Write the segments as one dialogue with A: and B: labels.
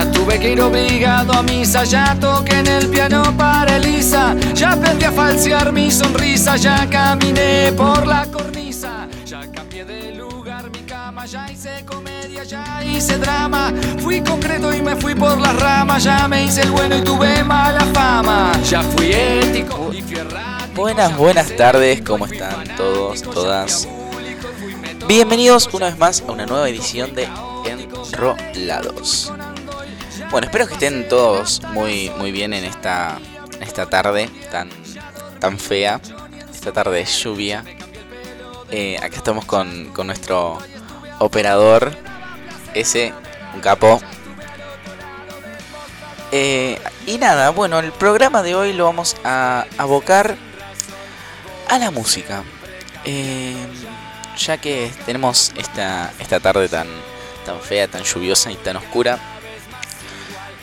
A: Ya tuve que ir obligado a misa, ya toqué en el piano para Elisa, ya aprendí a falsear mi sonrisa, ya caminé por la cornisa, ya cambié de lugar mi cama, ya hice comedia, ya hice drama, fui concreto y me fui por las ramas, ya me hice el bueno y tuve mala fama, ya fui ético y
B: Buenas, buenas tardes, ¿cómo están todos, todas? Bienvenidos una vez más a una nueva edición de Enrolados. Bueno, espero que estén todos muy, muy bien en esta, esta tarde tan, tan fea, esta tarde de lluvia. Eh, acá estamos con, con nuestro operador, ese, un capo. Eh, y nada, bueno, el programa de hoy lo vamos a abocar a la música. Eh, ya que tenemos esta, esta tarde tan, tan fea, tan lluviosa y tan oscura,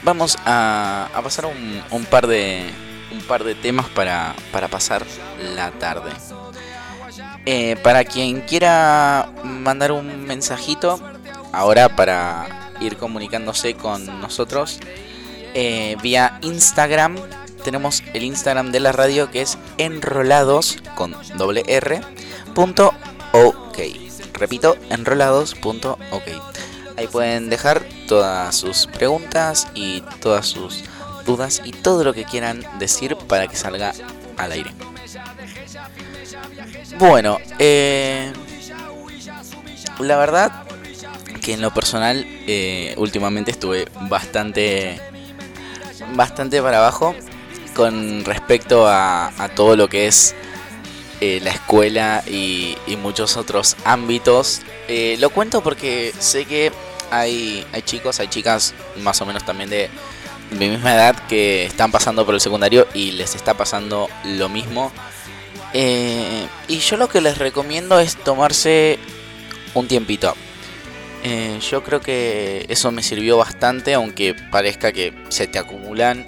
B: vamos a, pasar un, un par de un par de temas para, para pasar la tarde. Eh, para quien quiera mandar un mensajito, ahora para ir comunicándose con nosotros, eh, vía Instagram, tenemos el Instagram de la radio que es enrolados con doble R punto ok. Repito, enrolados.ok. Ahí pueden dejar todas sus preguntas y todas sus dudas y todo lo que quieran decir para que salga al aire. Bueno, eh, la verdad que en lo personal eh, últimamente estuve bastante bastante para abajo con respecto a, todo lo que es eh, la escuela y, y muchos otros ámbitos. Eh, lo cuento porque sé que hay, hay chicos, hay chicas más o menos también de mi misma edad que están pasando por el secundario y les está pasando lo mismo. Eh, y yo lo que les recomiendo es tomarse un tiempito. Eh, yo creo que eso me sirvió bastante, aunque parezca que se te acumulan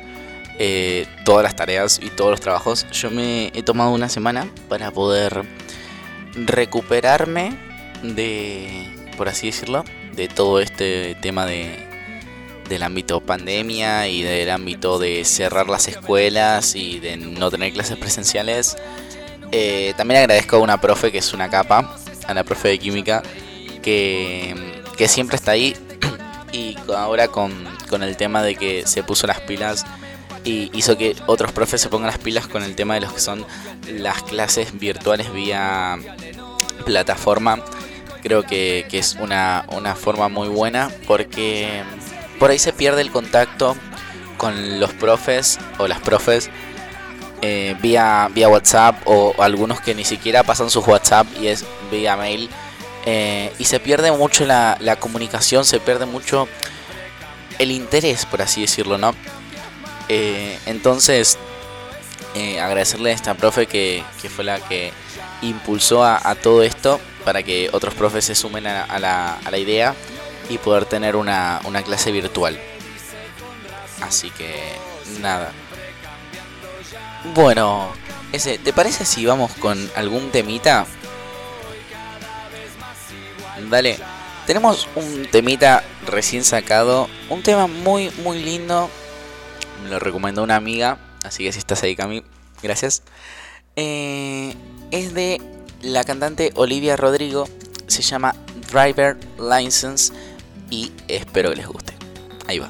B: eh, todas las tareas y todos los trabajos. Yo me he tomado una semana para poder recuperarme de, por así decirlo, de todo este tema de del ámbito pandemia y del ámbito de cerrar las escuelas y de no tener clases presenciales. Eh, también agradezco a una profe que es una capa, a la profe de química, que, que siempre está ahí y ahora con, con el tema de que se puso las pilas y hizo que otros profes se pongan las pilas con el tema de los que son las clases virtuales vía plataforma. Creo que, que es una, una forma muy buena porque por ahí se pierde el contacto con los profes o las profes eh, vía, vía WhatsApp o, algunos que ni siquiera pasan sus WhatsApp y es vía mail. Eh, y se pierde mucho la, la comunicación, se pierde mucho el interés, por así decirlo, ¿no? Eh, entonces, agradecerle a esta profe que, que fue la que impulsó a todo esto para que otros profes se sumen a, la, idea y poder tener una, una clase virtual. Así que, nada. Bueno, ese, ¿te parece si vamos con algún temita? Dale, tenemos un temita recién sacado, un tema muy, muy lindo. Me lo recomendó una amiga, así que si estás ahí, Cami, gracias. Eh, es de la cantante Olivia Rodrigo, se llama Driver License y espero que les guste. Ahí va.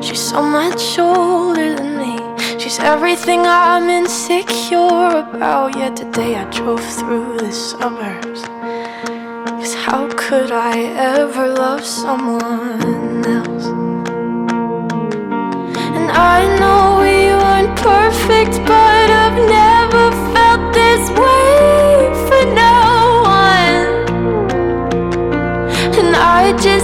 C: She's so much older than me. She's everything I'm insecure about. Yet today I drove through the suburbs. Cause how could I ever love someone else? And I know we weren't perfect, but I've never felt this way for no one. And I just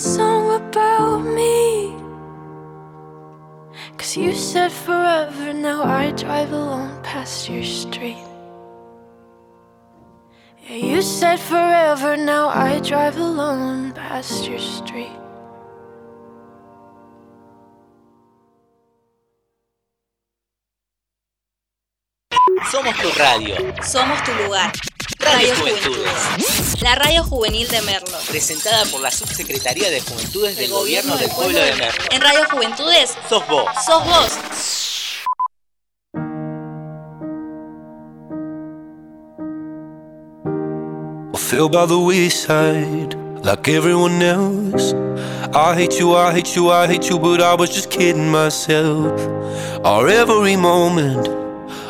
C: song about me. Cause you said forever, now I drive alone past your street. Yeah, you said forever, now I drive alone past your street.
D: Somos tu radio.
E: Somos tu lugar.
D: Radio
E: Radio
D: Juventudes.
E: Juventudes. La radio juvenil de Merlo.
D: Presentada por la Subsecretaría de Juventudes del Gobierno del Pueblo de Merlo.
E: En Radio Juventudes,
D: Sos vos.
E: sos vos.
F: I fell by the wayside like everyone else. I hate you, I hate you, I hate you, but I was just kidding myself. Our every moment,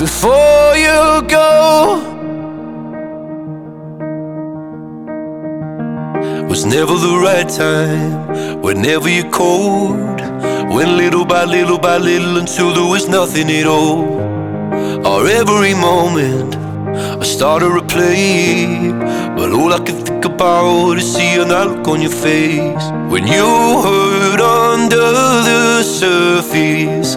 G: before you go. Was never the right time, whenever you're cold. Went little by little by little until there was nothing at all. Or every moment I started to play, but all I can think about is seeing that look on your face when you hurt under the surface,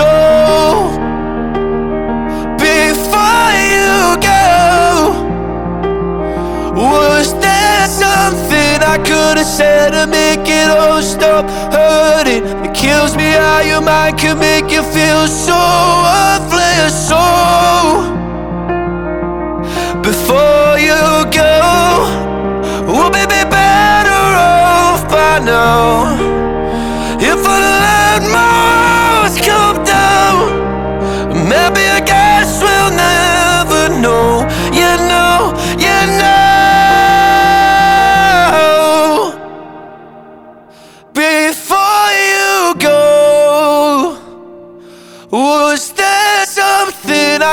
G: So before you go, was there something I could have said to make it all stop hurting? It kills me how your mind can make you feel so worthless. So before you go, we'll be better off by now. If I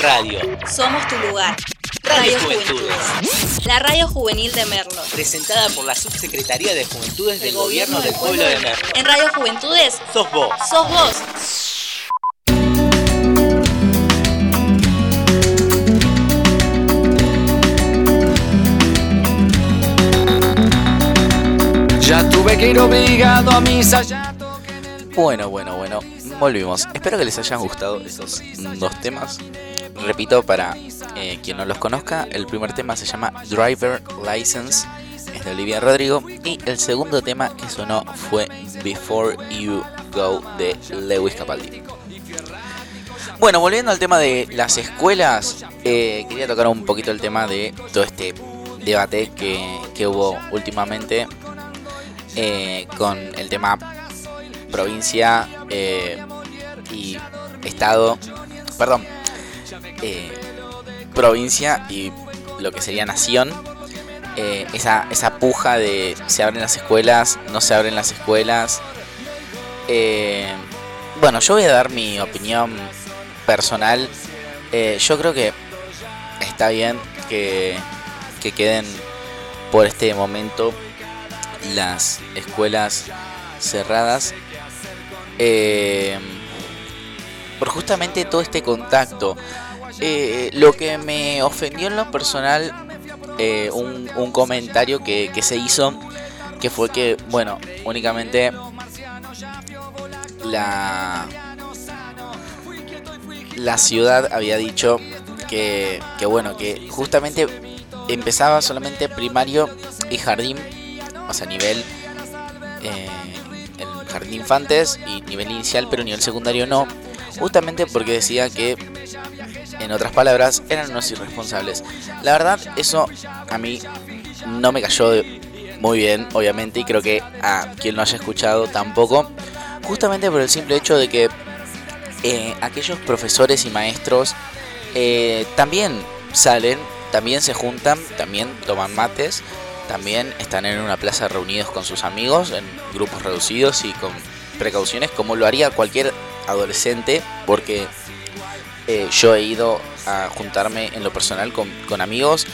D: radio.
H: Somos tu lugar.
D: Radio
H: Radio
D: Juventudes.
H: Juventudes. La radio juvenil de Merlo.
D: Presentada por la Subsecretaría de Juventudes del Gobierno del Pueblo de Merlo.
H: En Radio Juventudes,
D: Sos vos.
H: sos vos.
I: Ya tuve que ir obligado a misa, ya toqué en el
B: Bueno, bueno, bueno, volvimos. Espero que les hayan gustado estos dos temas. Repito, para eh, quien no los conozca, el primer tema se llama Driver License, es de Olivia Rodrigo, y el segundo tema que sonó fue Before You Go de Lewis Capaldi. Bueno, volviendo al tema de las escuelas, eh, quería tocar un poquito el tema de todo este debate que, que hubo últimamente eh, con el tema provincia eh, y estado, perdón, eh, provincia y lo que sería nación, eh, esa, esa puja de se abren las escuelas, no se abren las escuelas. Eh, bueno, yo voy a dar mi opinión personal. Yo creo que está bien que, que queden por este momento las escuelas cerradas por justamente todo este contacto. Eh, lo que me ofendió en lo personal, eh, un, comentario que, se hizo, que fue que, bueno, únicamente la, la ciudad había dicho que, que, bueno, que justamente empezaba solamente primario y jardín, o sea, nivel eh, jardín infantes y nivel inicial, pero nivel secundario no, justamente porque decía que, en otras palabras, eran unos irresponsables. La verdad, eso a mí no me cayó muy bien, obviamente, y creo que a quien lo haya escuchado tampoco, justamente por el simple hecho de que eh, aquellos profesores y maestros eh, también salen, también se juntan, también toman mates, también están en una plaza reunidos con sus amigos en grupos reducidos y con precauciones como lo haría cualquier adolescente porque eh, yo he ido a juntarme en lo personal con, amigos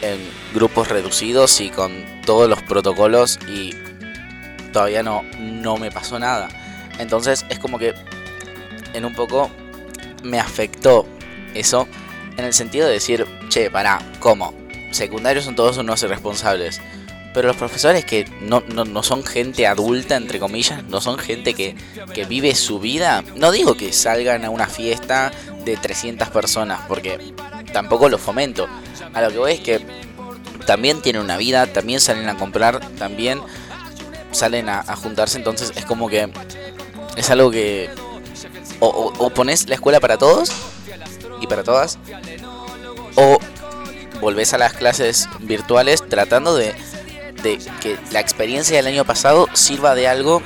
B: en grupos reducidos y con todos los protocolos y todavía no, no me pasó nada. Entonces es como que en un poco me afectó eso en el sentido de decir, che, pará, ¿cómo? Secundarios son todos unos irresponsables. Pero los profesores que no, no, son gente adulta, entre comillas, no son gente que, que vive su vida, no digo que salgan a una fiesta de 300 personas, porque tampoco lo fomento. A lo que voy es que también tienen una vida, también salen a comprar, también salen a, juntarse, entonces es como que es algo que o, o, pones la escuela para todos y para todas, o volvés a las clases virtuales tratando de, de que la experiencia del año pasado sirva de algo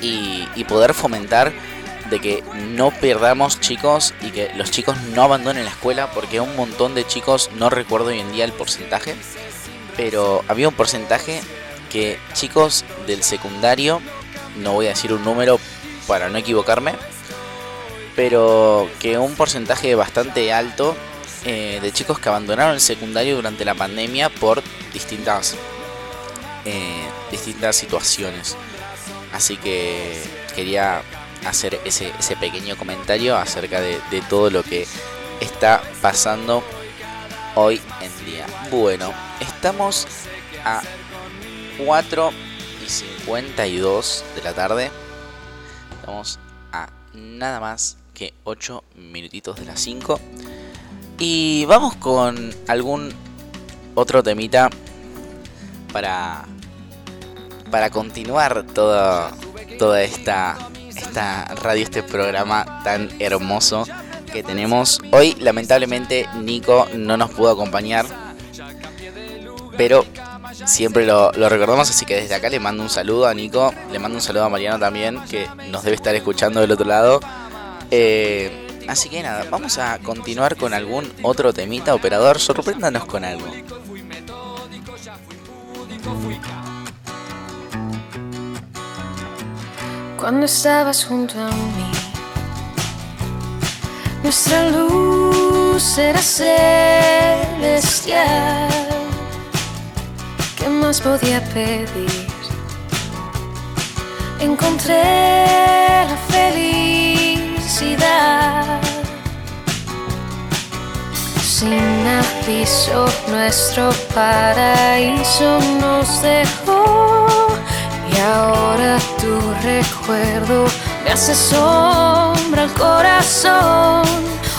B: y, poder fomentar de que no perdamos chicos y que los chicos no abandonen la escuela porque un montón de chicos, no recuerdo hoy en día el porcentaje, pero había un porcentaje que chicos del secundario, no voy a decir un número para no equivocarme, pero que un porcentaje bastante alto eh, de chicos que abandonaron el secundario durante la pandemia por distintas, distintas situaciones. Así que quería hacer ese, pequeño comentario acerca de, de todo lo que está pasando hoy en día. Bueno, estamos a 4 y 52 de la tarde. Estamos a nada más que 8 minutitos de las 5. Y vamos con algún otro temita para, para continuar toda, toda esta, esta radio, este programa tan hermoso que tenemos. Hoy lamentablemente Nico no nos pudo acompañar, pero siempre lo, recordamos, así que desde acá le mando un saludo a Nico, le mando un saludo a Mariano también, que nos debe estar escuchando del otro lado. Eh, así que nada, vamos a continuar con algún otro temita, operador, sorpréndanos con algo.
A: Cuando estabas junto a mí, nuestra luz era celestial ¿Qué más podía pedir? Encontré la felicidad. Sin aviso, nuestro paraíso nos dejó. Y ahora tu recuerdo me hace sombra al corazón.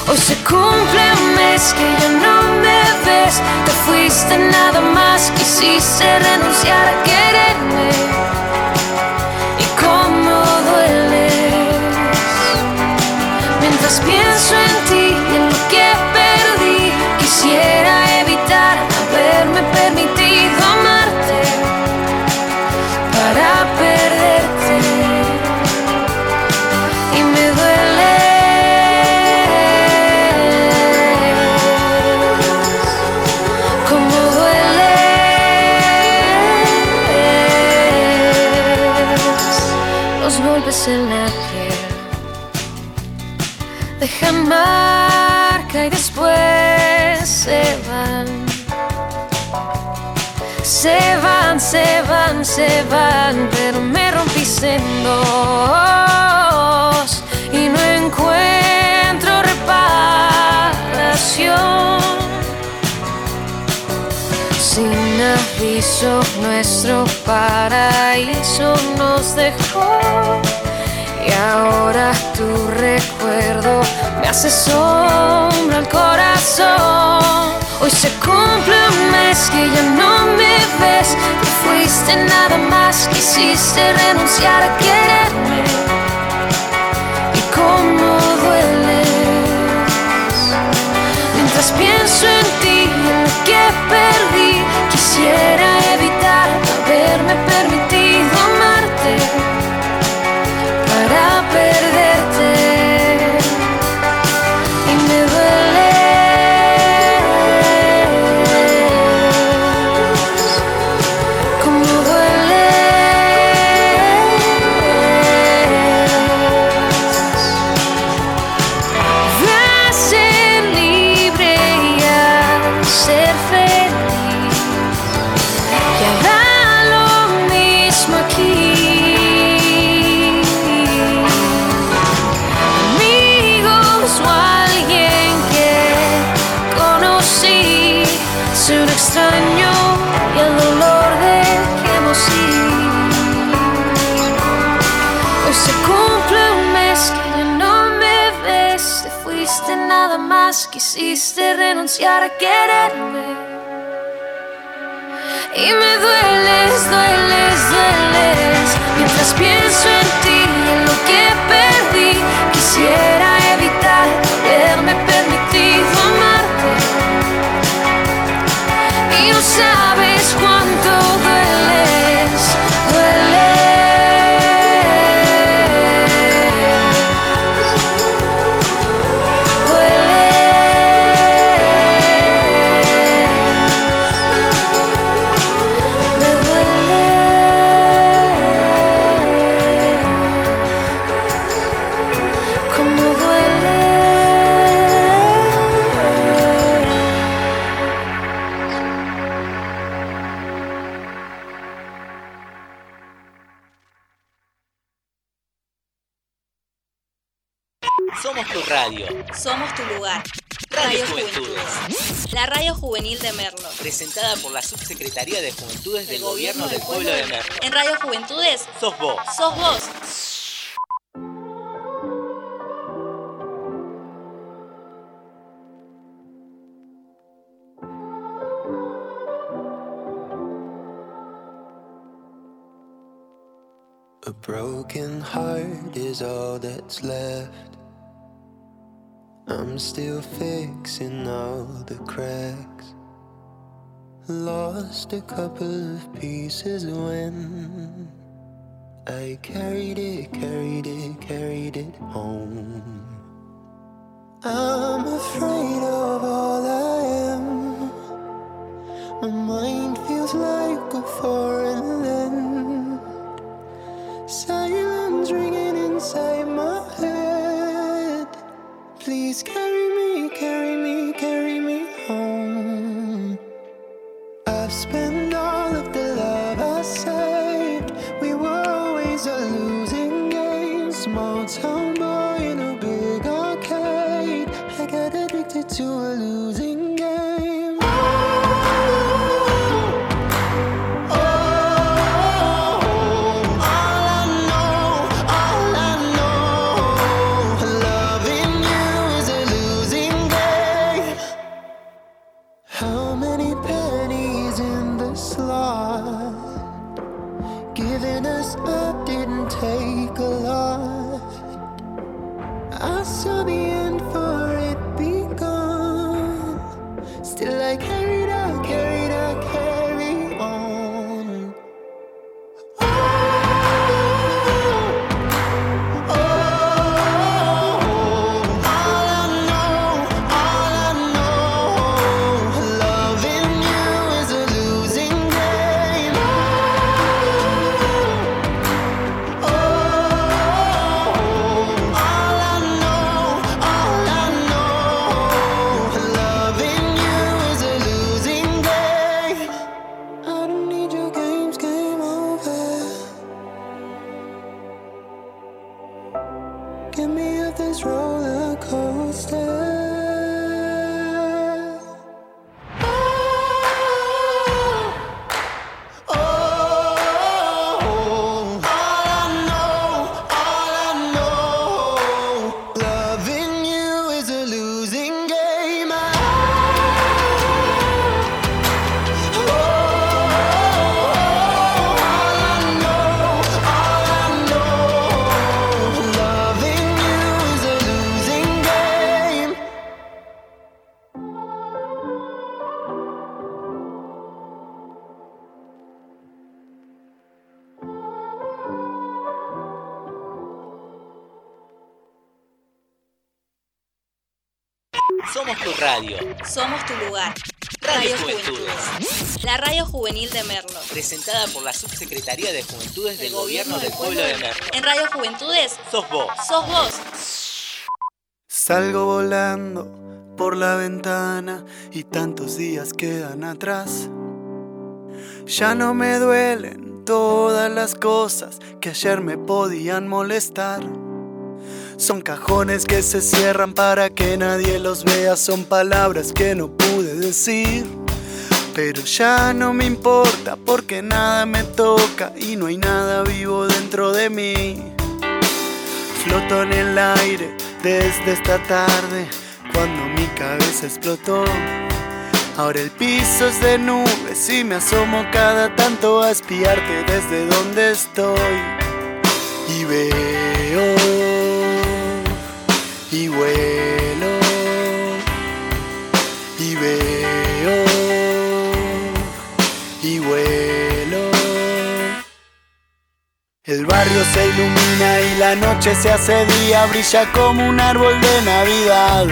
A: Hoy se cumple un mes que ya no me ves. Te fuiste nada más, quisiste renunciar a quererme. Se van, pero me rompiste en dos y no encuentro reparación. Sin aviso, nuestro paraíso nos dejó. Y ahora tu recuerdo me hace sombra al corazón. Hoy se cumple un mes que ya no me ves. Te fuiste nada más, quisiste renunciar a quererme. Quisiste renunciar a quererme. Y me dueles, dueles, dueles. Mientras pienso en
D: Somos tu
H: lugar.
D: Radio
H: Radio
D: Juventudes.
H: Juventudes. La radio juvenil de Merlo.
D: Presentada por la Subsecretaría de Juventudes del Gobierno del Pueblo de Merlo.
H: En Radio Juventudes,
D: Sos vos.
H: sos vos.
F: A broken heart is all that's left. I'm still fixing all the cracks. Lost a couple of pieces when I carried it, carried it, carried it home. I'm afraid of all I am. My mind feels like a foreign land. Silence ringing scared.
D: Somos tu radio.
H: Somos tu lugar.
D: Radio
H: Radio
D: Juventudes.
H: Juventudes. La radio juvenil de Merlo.
D: Presentada por la Subsecretaría de Juventudes del Gobierno del Pueblo de Merlo.
H: En Radio Juventudes,
D: Sos vos.
H: sos vos.
J: Salgo volando por la ventana y tantos días quedan atrás. Ya no me duelen todas las cosas que ayer me podían molestar. Son cajones que se cierran para que nadie los vea, son palabras que no pude decir. Pero ya no me importa porque nada me toca y no hay nada vivo dentro de mí. Floto en el aire desde esta tarde cuando mi cabeza explotó. Ahora el piso es de nubes y me asomo cada tanto a espiarte desde donde estoy. Y veo y vuelo y veo y vuelo. El barrio se ilumina y la noche se hace día, brilla como un árbol de Navidad.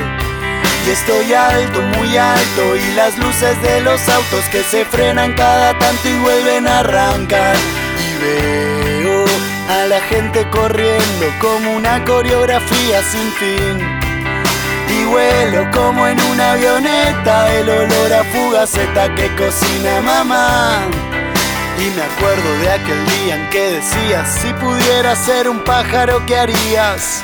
J: Y estoy alto, muy alto, y las luces de los autos que se frenan cada tanto y vuelven a arrancar. Y veo a la gente corriendo como una coreografía sin fin. Y vuelo como en una avioneta, el olor a fugaceta que cocina mamá. Y me acuerdo de aquel día en que decías, si pudieras ser un pájaro, ¿qué harías?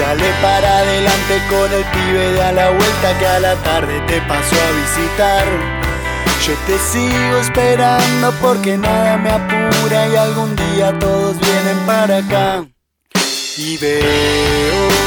J: Dale para adelante con el pibe de a la vuelta que a la tarde te pasó a visitar. Yo te sigo esperando porque nada me apura y algún día todos vienen para acá. Y veo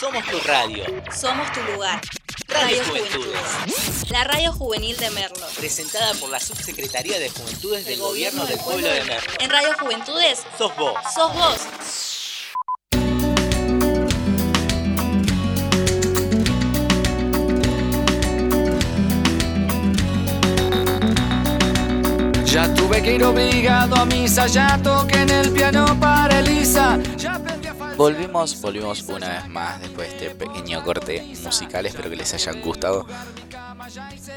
D: Somos tu radio.
E: Somos tu lugar.
D: Radio
E: Radio
D: Juventudes.
E: Juventudes. La radio juvenil de Merlo.
D: Presentada por la Subsecretaría de Juventudes del Gobierno del Pueblo de Merlo.
E: En Radio Juventudes,
D: Sos vos.
E: sos vos.
A: Ya tuve que ir obligado a misa, ya toqué en el piano para Elisa. Ya.
B: Volvimos, volvimos una vez más después de este pequeño corte musical. Espero que les hayan gustado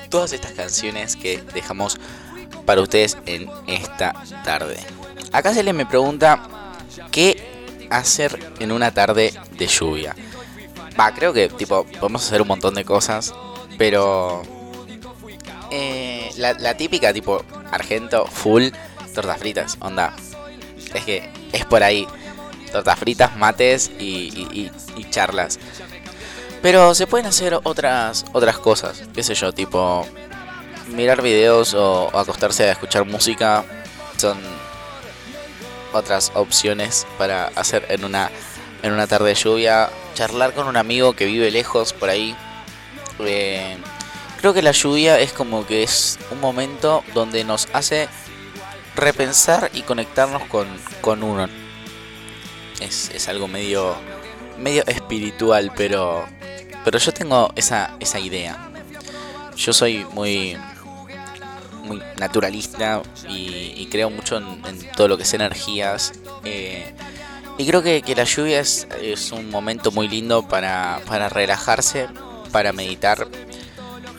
B: todas estas canciones que dejamos para ustedes en esta tarde. Acá se les me pregunta qué hacer en una tarde de lluvia. Va, creo que tipo podemos hacer un montón de cosas, pero eh, la, la típica tipo argento full tortas fritas, onda. Es que es por ahí. Tortas fritas, mates y, charlas. Pero se pueden hacer otras otras cosas, qué sé yo, tipo mirar videos o, o acostarse a escuchar música son otras opciones para hacer en una en una tarde de lluvia, charlar con un amigo que vive lejos por ahí. Eh, creo que la lluvia es como que es un momento donde nos hace repensar y conectarnos con, con uno. Es, es algo medio medio espiritual, pero pero yo tengo esa, esa idea. yo soy muy muy naturalista y, creo mucho en, todo lo que es energías. Eh, y creo que, la lluvia es, un momento muy lindo para, para relajarse, para meditar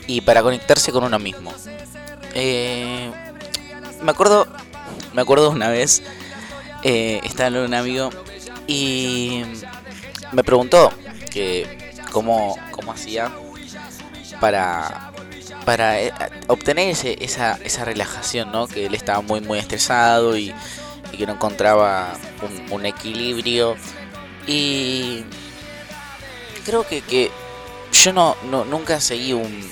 B: y para conectarse con uno mismo. Eh, me acuerdo, me acuerdo una vez, eh, estaba un amigo y me preguntó que cómo, cómo hacía para, para eh, obtener esa, esa relajación, ¿no? Que él estaba muy, muy estresado y, que no encontraba un, equilibrio. Y creo que, que yo no, no, nunca seguí un,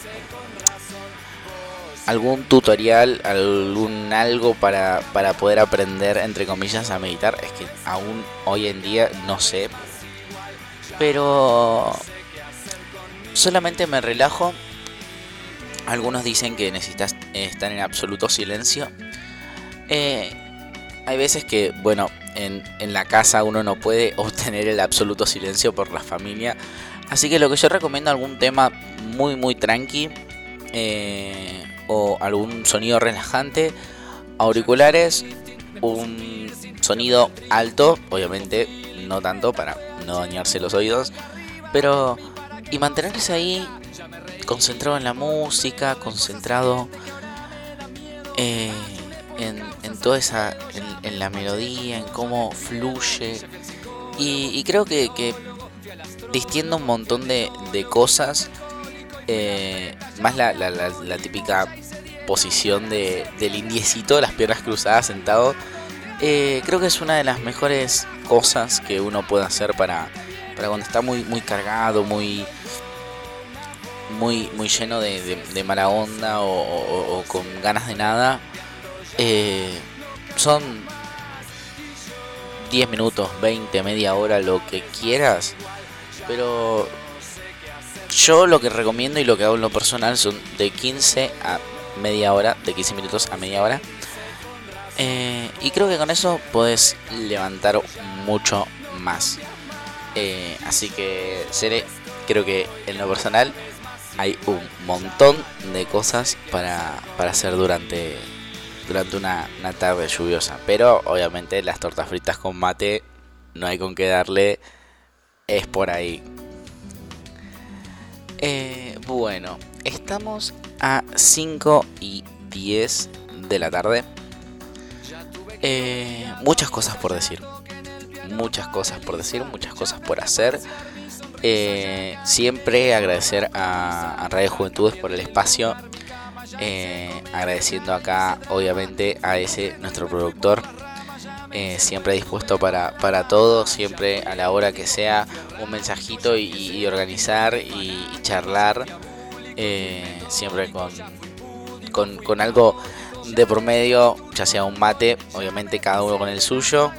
B: algún tutorial, algún algo para, para poder aprender, entre comillas, a meditar. Es que aún hoy en día no sé. Pero solamente me relajo. Algunos dicen que necesitas estar en absoluto silencio. Eh, hay veces que, bueno, en, en, la casa uno no puede obtener el absoluto silencio por la familia. Así que lo que yo recomiendo algún tema muy muy tranqui. Eh, o algún sonido relajante, auriculares, un sonido alto, obviamente no tanto para no dañarse los oídos, pero y mantenerse ahí concentrado en la música, concentrado eh, en, toda esa, en, la melodía, en cómo fluye. Y, creo que, que un montón de cosas eh, más la, típica posición de, del indiecito, las piernas cruzadas sentado. Eh, creo que es una de las mejores cosas que uno puede hacer para, para cuando está muy, muy cargado, muy, muy, muy lleno de, mala onda o, con ganas de nada. Eh, son 10 minutos, 20, media hora, lo que quieras. Pero yo lo que recomiendo y lo que hago en lo personal son de 15 a media hora, de 15 minutos a media hora. Eh, y creo que con eso puedes levantar mucho más. Eh, así que seré, creo que en lo personal hay un montón de cosas para, hacer durante, durante una, una tarde lluviosa. Pero obviamente las tortas fritas con mate no hay con qué darle. Es por ahí. Eh, bueno, estamos a 5 y 10 de la tarde. Eh, muchas cosas por decir. Muchas cosas por decir, muchas cosas por hacer. Eh, siempre agradecer a, a, Radio Juventudes por el espacio. agradeciendo acá, obviamente, a ese, nuestro productor, eh, siempre dispuesto para, para todo, siempre a la hora que sea un mensajito y, organizar y, charlar, eh, siempre con, con, algo de por medio, ya sea un mate, obviamente cada uno con el suyo,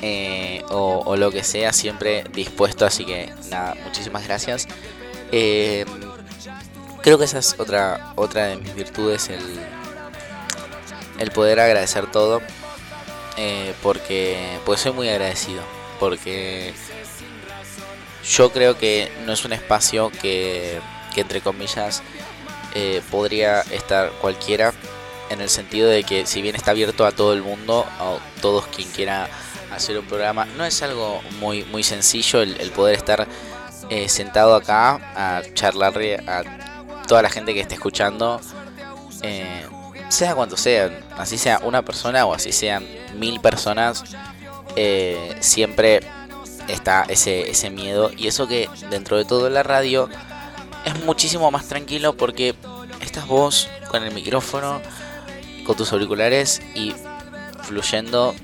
B: eh, o, lo que sea, siempre dispuesto, así que nada, muchísimas gracias. creo que esa es otra, otra de mis virtudes, el, el poder agradecer todo eh, porque pues soy muy agradecido, porque yo creo que no es un espacio que, entre comillas eh, podría estar cualquiera en el sentido de que si bien está abierto a todo el mundo, a todos quien quiera hacer un programa, no es algo muy, muy sencillo el, poder estar eh, sentado acá a charlarle a toda la gente que esté escuchando sea cuanto sea, así sea una persona o así sean mil personas, eh, siempre está ese, ese miedo. Y eso que dentro de todo la radio es muchísimo más tranquilo porque estás vos con el micrófono, con tus auriculares y fluyendo,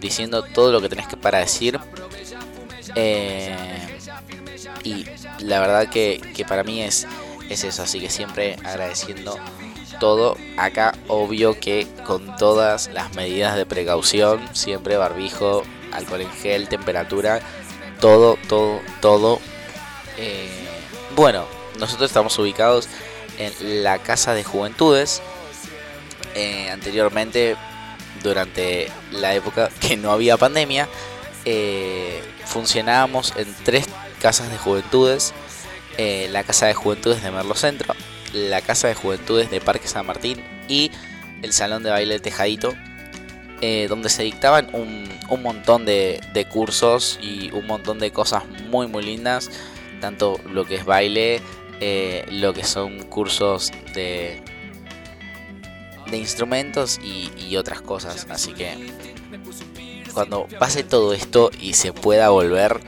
B: diciendo todo lo que tenés que para decir. Eh, y la verdad que, que para mí es, es eso, así que siempre agradeciendo todo. Acá obvio que con todas las medidas de precaución, siempre barbijo, alcohol en gel, temperatura, todo, todo, todo. Eh, bueno, nosotros estamos ubicados en la Casa de Juventudes. Eh, anteriormente, durante la época que no había pandemia, eh, funcionábamos en tres casas de juventudes eh, la Casa de Juventudes de Merlo Centro, la Casa de Juventudes de Parque San Martín y el Salón de Baile Tejadito, eh, donde se dictaban un, un montón de, de, cursos y un montón de cosas muy muy lindas, tanto lo que es baile, eh, lo que son cursos de, de instrumentos y, y otras cosas, así que cuando pase todo esto y se pueda volver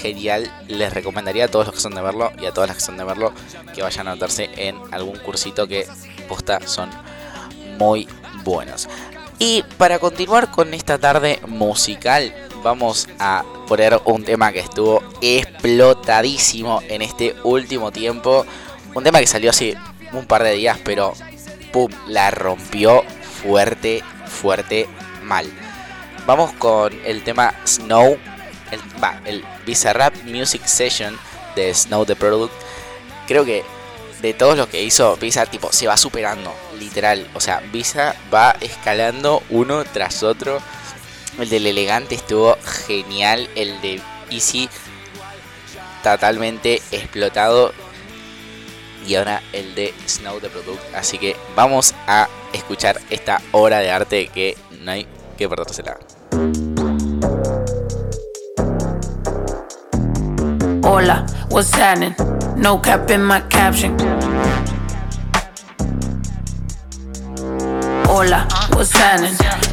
B: genial, les recomendaría a todos los que son de verlo y a todas las que son de verlo que vayan a anotarse en algún cursito que posta son muy buenos. Y para continuar con esta tarde musical, vamos a poner un tema que estuvo explotadísimo en este último tiempo. Un tema que salió hace un par de días, pero ¡pum! La rompió fuerte, fuerte, mal. Vamos con el tema Snow, el, va, el Bizarrap Music Session de Snow the Product. Creo que de todos los que hizo, Visa tipo se va superando, literal. O sea, Visa va escalando uno tras otro. El del elegante estuvo genial. El de Easy totalmente explotado. Y ahora el de Snow the Product. Así que vamos a escuchar esta obra de arte que no hay que perdérsela.
K: Hola, what's happening? No cap in my caption. Hola, what's happening?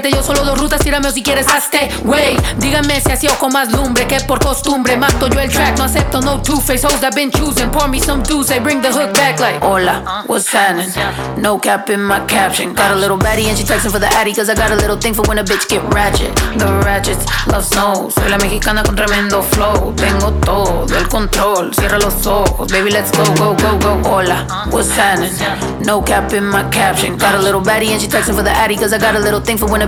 K: te dio solo dos rutas. Tírame o si quieres hazte, wey. Díganme si así o con más lumbre que por costumbre. Mato yo el track, no acepto no two-face hoes that been choosing. Pour me some dudes, they bring the hook back like. Hola, what's happening? No cap in my caption. Got a little baddie and she texting for the addy. Cause I got a little thing for when a bitch get ratchet. The ratchets love snow. Soy la mexicana con tremendo flow. Tengo todo el control. Cierra los ojos. Baby, let's go, go, go, go. Hola, what's happening? No cap in my caption. Got a little baddie and she texting for the addy. Cause I got a little thing for when a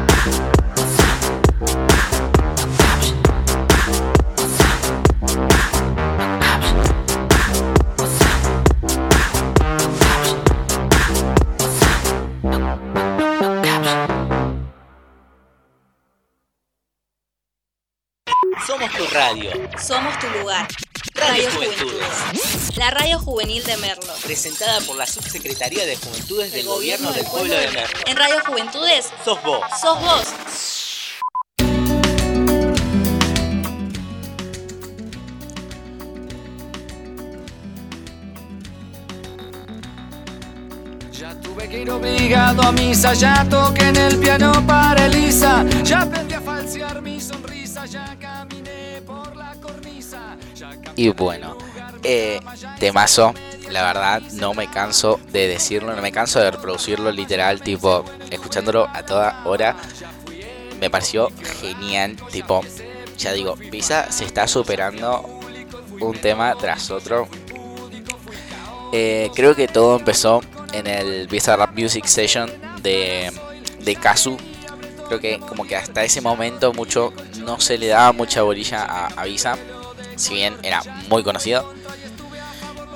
D: Radio.
E: Somos tu lugar.
D: Radio
E: Radio
D: Juventudes.
E: Juventudes. La radio juvenil de Merlo.
D: Presentada por la Subsecretaría de Juventudes del Gobierno del Pueblo de Merlo.
E: En Radio Juventudes,
D: Sos vos.
E: sos vos.
A: Ya tuve que ir obligado a misa, ya toqué en el piano para Elisa, ya aprendí a falsear mi sonrisa, ya caminé
B: Y bueno, eh, temazo, la verdad no me canso de decirlo, no me canso de reproducirlo literal, tipo, escuchándolo a toda hora. Me pareció genial, tipo, ya digo, Visa se está superando un tema tras otro. Eh, creo que todo empezó en el Visa Rap Music Session de, de Kazu. Creo que como que hasta ese momento mucho no se le daba mucha bolilla a, a Visa, si bien era muy conocido.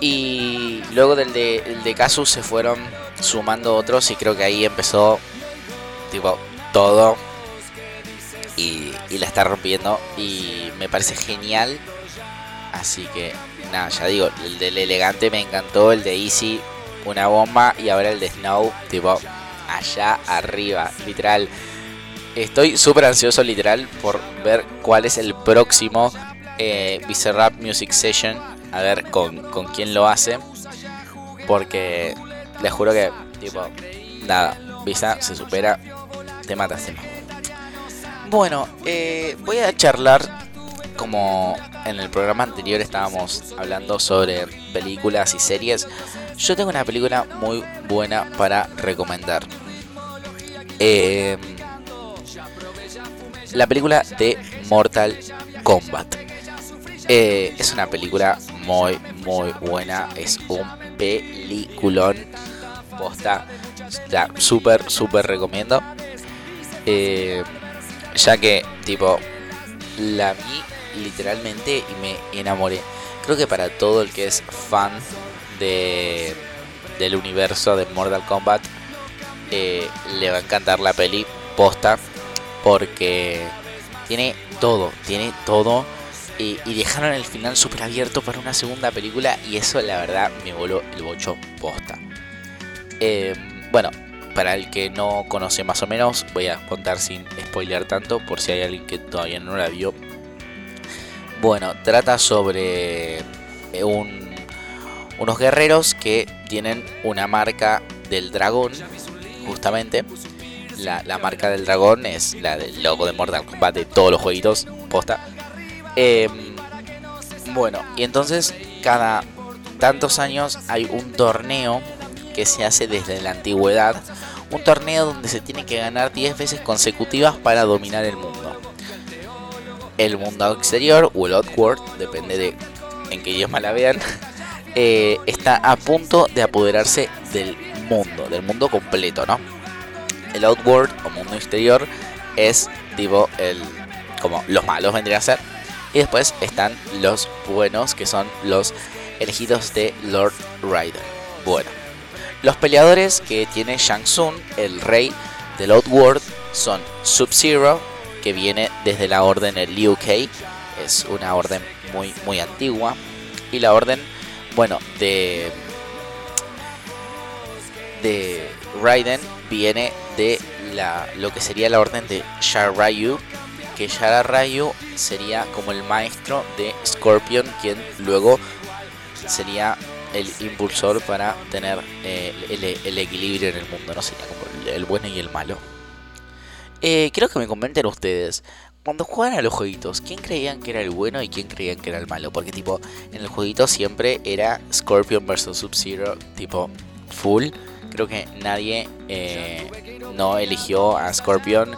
B: Y luego del de, el de Kazu se fueron sumando otros y creo que ahí empezó tipo todo y, y la está rompiendo y me parece genial. Así que nada, ya digo, el del elegante me encantó, el de Easy una bomba y ahora el de Snow tipo allá arriba, literal. Estoy súper ansioso literal por ver cuál es el próximo eh, Bizarrap Music Session. A ver con, con quién lo hace. Porque les juro que, tipo, nada, Visa se supera, te mata tema. Bueno, eh, voy a charlar como en el programa anterior estábamos hablando sobre películas y series. Yo tengo una película muy buena para recomendar. Eh, la película de Mortal Kombat. Eh, es una película muy, muy buena. Es un peliculón. Posta. La súper, súper recomiendo. Eh, ya que, tipo, la vi literalmente y me enamoré. Creo que para todo el que es fan de del universo de Mortal Kombat eh, le va a encantar la peli posta porque tiene todo, tiene todo y, y dejaron el final súper abierto para una segunda película y eso la verdad me voló el bocho posta. Eh, bueno, para el que no conoce más o menos, voy a contar sin spoilear tanto por si hay alguien que todavía no la vio. Bueno, trata sobre eh, un, unos guerreros que tienen una marca del dragón, justamente. La, la marca del dragón es la del logo de Mortal Kombat de todos los jueguitos, posta. Eh, bueno, y entonces cada tantos años hay un torneo que se hace desde la antigüedad. Un torneo donde se tiene que ganar 10 veces consecutivas para dominar el mundo. El mundo exterior o el Outworld, depende de en qué idioma la vean, eh, está a punto de apoderarse del mundo, del mundo completo, ¿no? El Outworld o mundo exterior es tipo el como los malos vendría a ser y después están los buenos que son los elegidos de Lord Rider. Bueno, los peleadores que tiene Shang Tsung, el rey del Outworld, son Sub-Zero, que viene desde la orden el Liu Kang, es una orden muy muy antigua y la orden, bueno, de de Raiden viene de la, lo que sería la orden de Sharayu, que Sharayu sería como el maestro de Scorpion, quien luego sería el impulsor para tener eh, el, el, equilibrio en el mundo, ¿no? Sería como el, el bueno y el malo. Eh, quiero que me comenten ustedes, cuando juegan a los jueguitos, ¿quién creían que era el bueno y quién creían que era el malo? Porque tipo, en el jueguito siempre era Scorpion versus Sub-Zero, tipo full. Creo que nadie eh, no eligió a Scorpion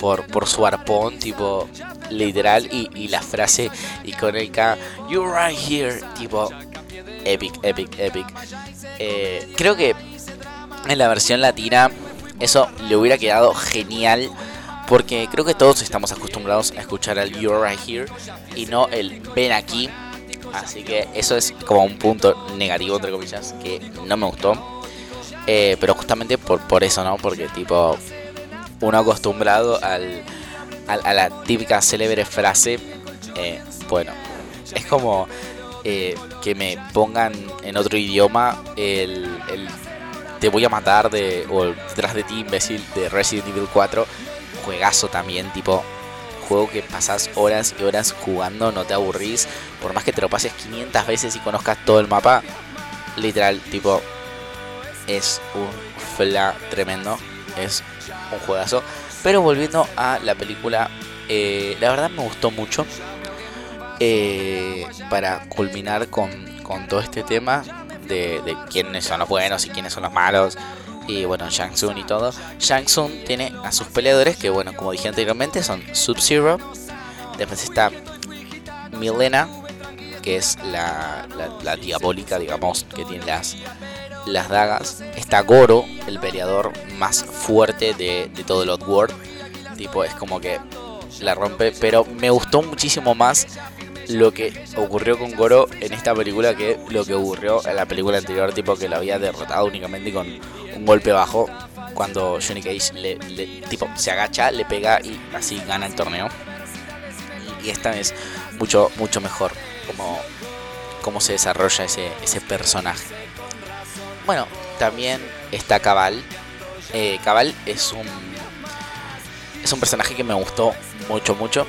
B: por, por su arpón, tipo literal, y, y la frase icónica, You're right here, tipo epic, epic, epic. Eh, creo que en la versión latina eso le hubiera quedado genial. Porque creo que todos estamos acostumbrados a escuchar el You're Right Here y no el Ven aquí. Así que eso es como un punto negativo, entre comillas, que no me gustó. Eh, pero justamente por, por eso, ¿no? Porque tipo, uno acostumbrado al, a la típica célebre frase, eh, bueno, es como eh, que me pongan en otro idioma el, el te voy a matar de o detrás de ti imbécil de Resident Evil 4 juegazo también tipo juego que pasas horas y horas jugando no te aburrís. Por más que te lo pases 500 veces y conozcas todo el mapa literal tipo es un fla tremendo. Es un juegazo pero volviendo a la película eh, la verdad me gustó mucho eh, para culminar con, con todo este tema de, quiénes son los buenos y quiénes son los malos. Y bueno, Shang Tsung y todo. Shang Tsung tiene a sus peleadores que, bueno, como dije anteriormente, son Sub-Zero. Después está Milena, que es la diabólica, digamos, que tiene las, las dagas. Está Goro, el peleador más fuerte de, de todo el Oddworld. Tipo, es como que la rompe. Pero me gustó muchísimo más lo que ocurrió con Goro en esta película que lo que ocurrió en la película anterior, tipo que lo había derrotado únicamente con un golpe bajo. Cuando Johnny Cage le- tipo, se agacha, le pega y así gana el torneo. Y, y esta es mucho, mucho mejor como, cómo se desarrolla ese, ese personaje. Bueno, también está Cabal. Eh, Cabal es un es un personaje que me gustó mucho, mucho.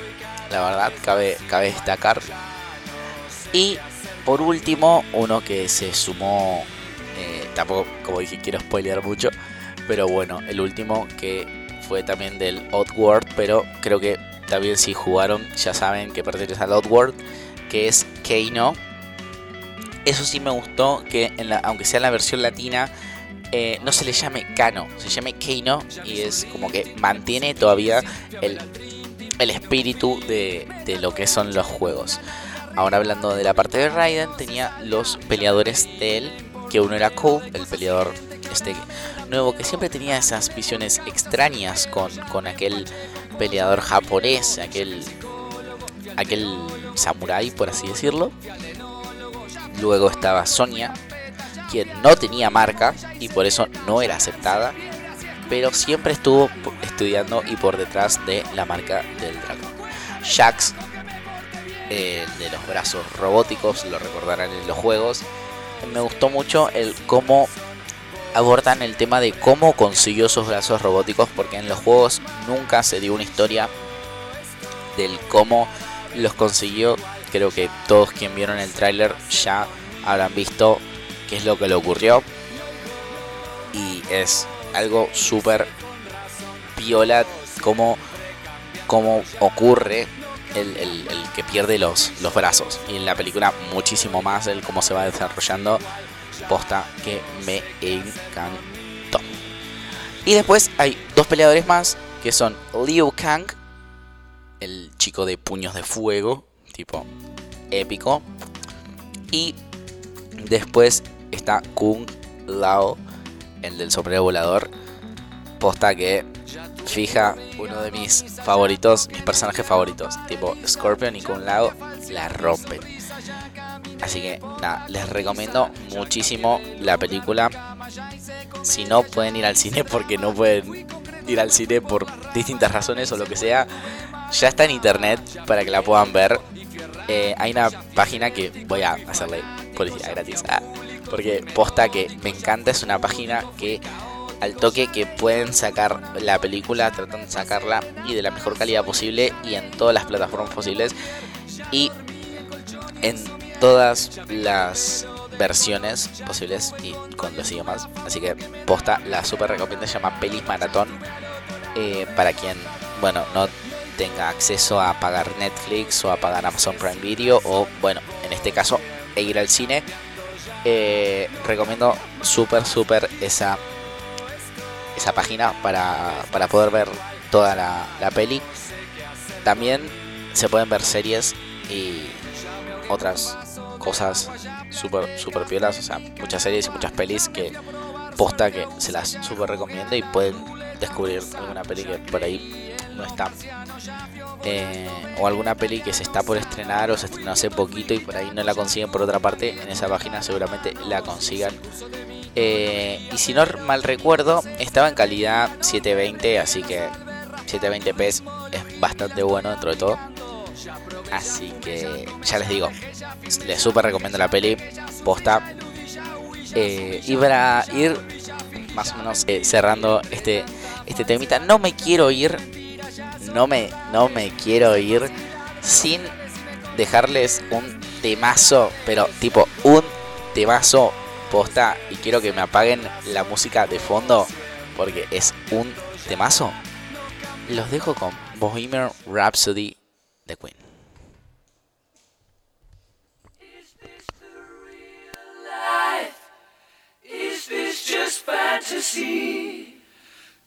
B: La verdad, cabe, cabe destacar. Y por último, uno que se sumó. eh, tampoco, como dije, quiero spoilear mucho. Pero bueno, el último que fue también del Oddworld. Pero creo que también si jugaron, ya saben que pertenece al Oddworld. Que es Keino. Eso sí me gustó, que en la, aunque sea en la versión latina, eh, no se le llame Kano, se llame Keino y es como que mantiene todavía el, el espíritu de, de lo que son los juegos. Ahora hablando de la parte de Raiden, tenía los peleadores de él, que uno era Cole, el peleador este nuevo, que siempre tenía esas visiones extrañas con, con aquel peleador japonés, aquel, aquel samurái, por así decirlo. Luego estaba Sonia, quien no tenía marca y por eso no era aceptada, pero siempre estuvo estudiando y por detrás de la marca del dragón. Jax, el de los brazos robóticos, lo recordarán en los juegos. Me gustó mucho el cómo abordan el tema de cómo consiguió esos brazos robóticos, porque en los juegos nunca se dio una historia del cómo los consiguió. Creo que todos quien vieron el tráiler ya habrán visto qué es lo que le ocurrió. Y es algo súper piola como, como ocurre el que pierde los, los brazos. Y en la película muchísimo más el cómo se va desarrollando. Posta que me encantó. Y después hay dos peleadores más que son Liu Kang, el chico de puños de fuego, tipo épico. Y después está Kung Lao, el del sombrero volador. Posta que fija uno de mis favoritos, mis personajes favoritos. Tipo Scorpion y Kung Lao la rompen. Así que nada, les recomiendo muchísimo la película. Si no pueden ir al cine porque no pueden ir al cine por distintas razones o lo que sea, ya está en internet para que la puedan ver. Eh, hay una página que voy a hacerle publicidad gratis. ah, porque posta que me encanta, es una página que al toque que pueden sacar la película, tratan de sacarla y de la mejor calidad posible y en todas las plataformas posibles y en todas las versiones posibles y con los idiomas. Así que posta, la super recomiendo, se llama Pelis Maratón. eh, para quien, bueno, no tenga acceso a pagar Netflix o a pagar Amazon Prime Video o, bueno, en este caso, e ir al cine. eh, recomiendo súper, súper esa, esa página para, para poder ver toda la, la peli. También se pueden ver series y otras cosas súper super piolas, o sea, muchas series y muchas pelis que posta que se las súper recomiendo y pueden descubrir alguna peli que por ahí no está. Eh, o alguna peli que se está por estrenar o se estrenó hace poquito y por ahí no la consiguen por otra parte, en esa página seguramente la consigan. Eh, y si no mal recuerdo, estaba en calidad 720, así que 720p es bastante bueno dentro de todo. Así que ya les digo, les súper recomiendo la peli, posta. Eh, y para ir más o menos cerrando este, este temita, no me quiero ir, no me, no me quiero ir sin dejarles un temazo, pero tipo un temazo posta. Y quiero que me apaguen la música de fondo porque es un temazo. Los dejo con Bohemian Rhapsody de Queen.
A: Is this just fantasy?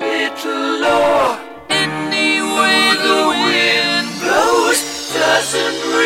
A: little law. Any way the wind blows doesn't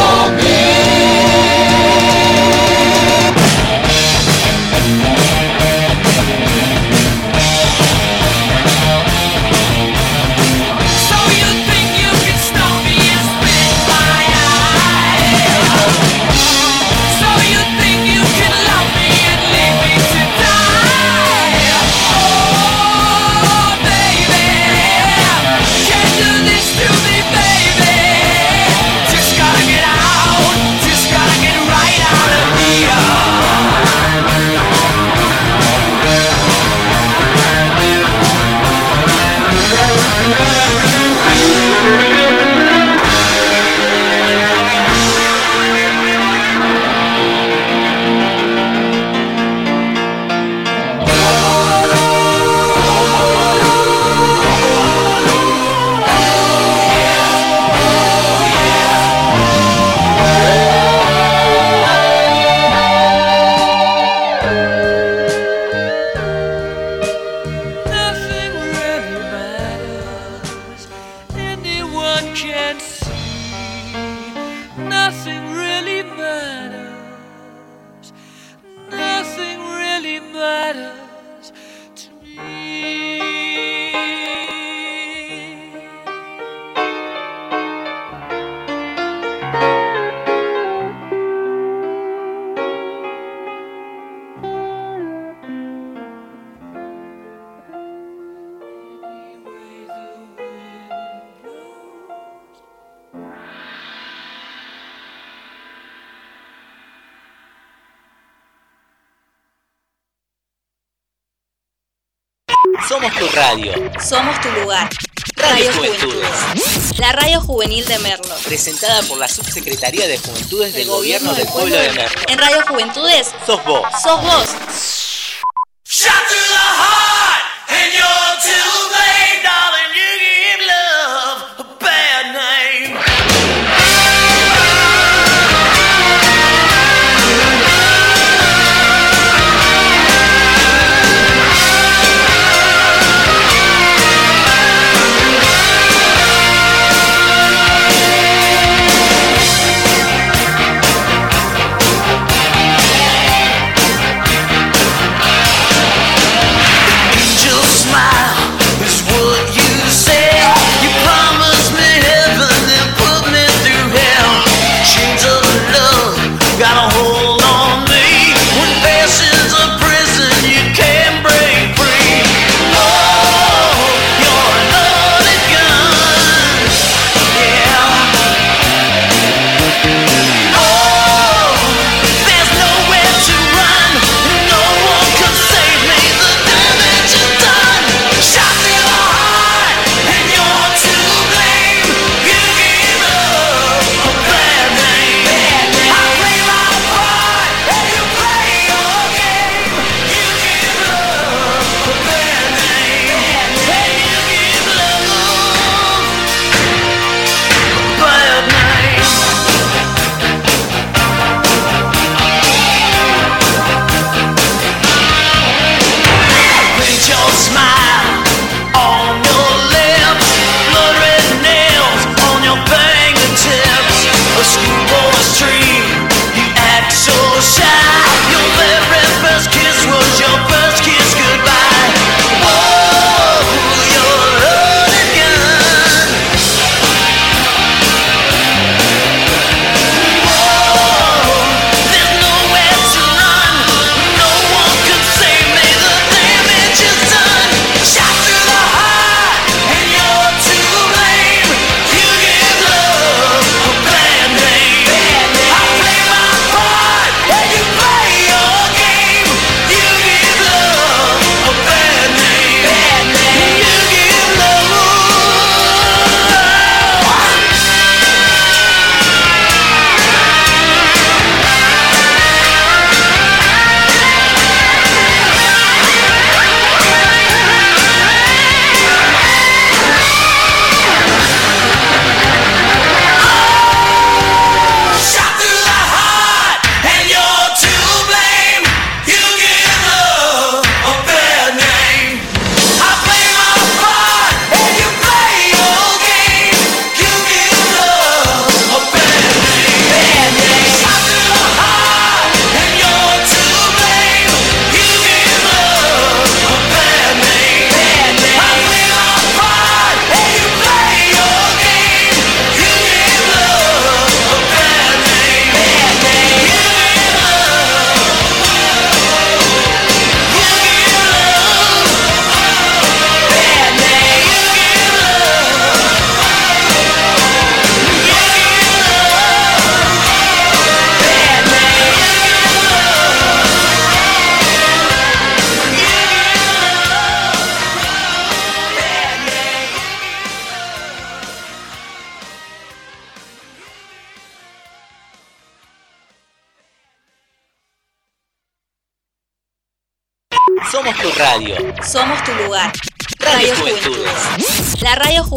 D: Presentada por la Subsecretaría de Juventudes del, Gobierno, Gobierno del Pueblo de Merlo.
E: En Radio Juventudes.
D: Sos vos.
E: Sos vos.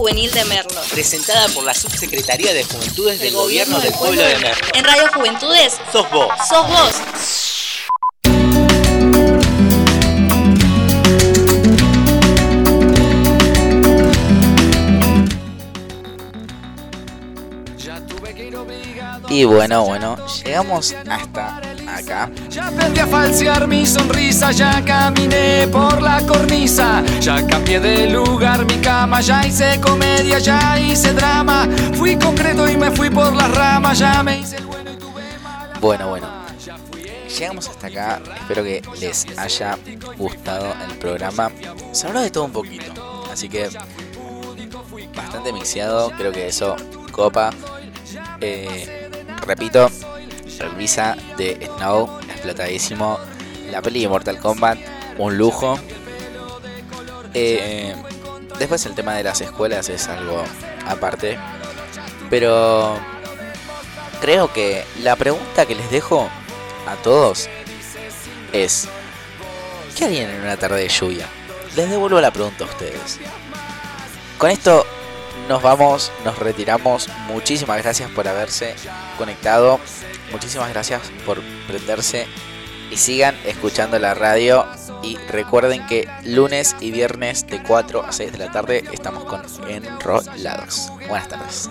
E: Juvenil de Merlo.
D: Presentada por la Subsecretaría de Juventudes del Gobierno, Gobierno del Pueblo de Merlo.
E: En Radio Juventudes.
D: Sos vos.
E: Sos vos.
B: Y bueno, bueno, llegamos hasta acá.
A: Ya aprendí a falsear mi sonrisa, ya caminé por la cornisa, ya cambié de lugar mi cama, ya hice comedia, ya hice drama, fui concreto y me fui por las ramas, ya me hice el bueno y tuve mala
B: Bueno, bueno. Llegamos hasta acá, espero que les haya gustado el programa. Se habló de todo un poquito, así que bastante mixeado, creo que eso copa. Eh, repito, Remisa de Snow, explotadísimo. La peli de Mortal Kombat, un lujo. Eh, después el tema de las escuelas es algo aparte. Pero creo que la pregunta que les dejo a todos es, ¿qué harían en una tarde de lluvia? Les devuelvo la pregunta a ustedes. Con esto nos vamos, nos retiramos. Muchísimas gracias por haberse conectado. Muchísimas gracias por prenderse y sigan escuchando la radio. Y recuerden que lunes y viernes de 4 a 6 de la tarde estamos con Enrolados. Buenas tardes.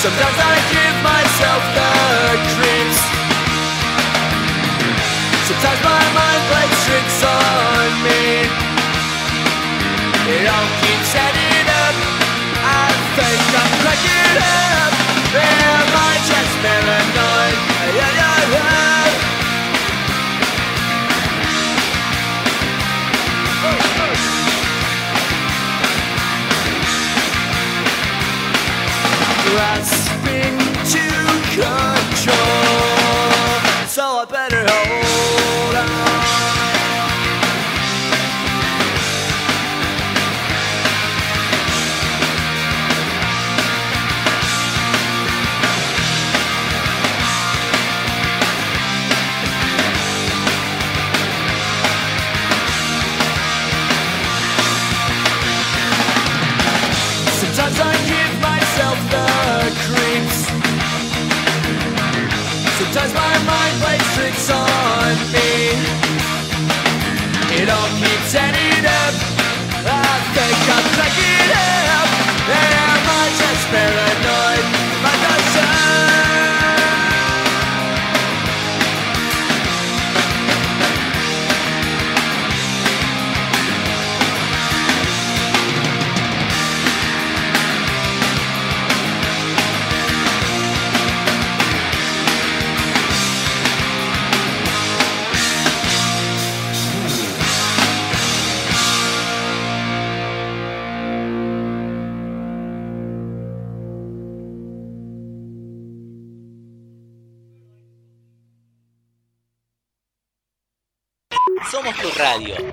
G: Sometimes I give myself the creeps.